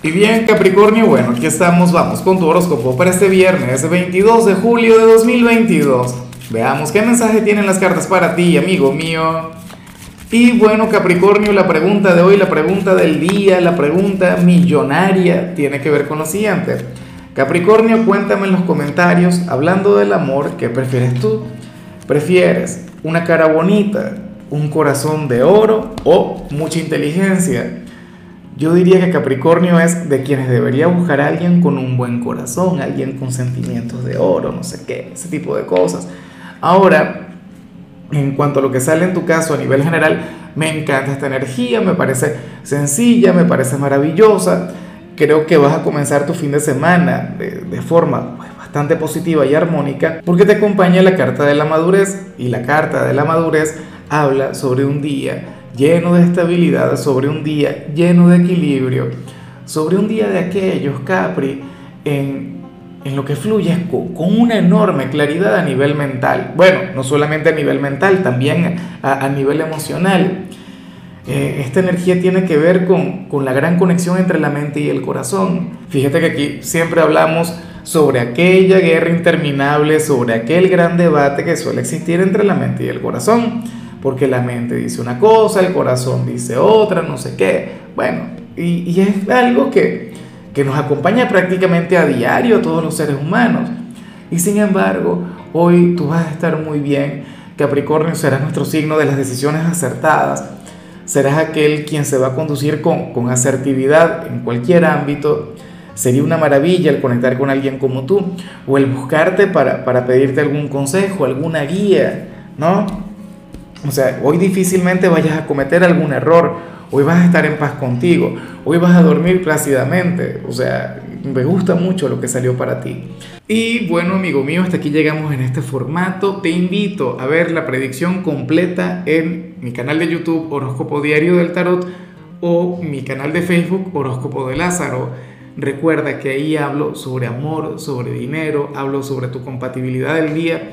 Y bien, Capricornio, bueno, aquí estamos, vamos con tu horóscopo para este viernes 22 de julio de 2022. Veamos qué mensaje tienen las cartas para ti, amigo mío. Y bueno, Capricornio, la pregunta de hoy, la pregunta del día, la pregunta millonaria, tiene que ver con lo siguiente. Capricornio, cuéntame en los comentarios, hablando del amor, ¿qué prefieres tú? ¿Prefieres una cara bonita, un corazón de oro o mucha inteligencia? Yo diría que Capricornio es de quienes debería buscar a alguien con un buen corazón, alguien con sentimientos de oro, no sé qué, ese tipo de cosas. Ahora, en cuanto a lo que sale en tu caso a nivel general, me encanta esta energía, me parece sencilla, me parece maravillosa. Creo que vas a comenzar tu fin de semana de, forma pues, bastante positiva y armónica porque te acompaña la carta de la madurez y la carta de la madurez habla sobre un día lleno de estabilidad, sobre un día lleno de equilibrio, sobre un día de aquellos, Capri, en, lo que fluye con, con, una enorme claridad a nivel mental. Bueno, no solamente a nivel mental, también a, nivel emocional. Eh, esta energía tiene que ver con, con la gran conexión entre la mente y el corazón. Fíjate que aquí siempre hablamos sobre aquella guerra interminable, sobre aquel gran debate que suele existir entre la mente y el corazón porque la mente dice una cosa, el corazón dice otra, no sé qué. Bueno, y, es algo que, que nos acompaña prácticamente a diario a todos los seres humanos. Y sin embargo, hoy tú vas a estar muy bien. Capricornio será nuestro signo de las decisiones acertadas. Serás aquel quien se va a conducir con, con asertividad en cualquier ámbito. Sería una maravilla el conectar con alguien como tú o el buscarte para, para pedirte algún consejo, alguna guía, ¿no? O sea, hoy difícilmente vayas a cometer algún error, hoy vas a estar en paz contigo, hoy vas a dormir plácidamente, o sea, me gusta mucho lo que salió para ti. Y bueno, amigo mío, hasta aquí llegamos en este formato. Te invito a ver la predicción completa en mi canal de YouTube Horóscopo Diario del Tarot o mi canal de Facebook Horóscopo de Lázaro. Recuerda que ahí hablo sobre amor, sobre dinero, hablo sobre tu compatibilidad del día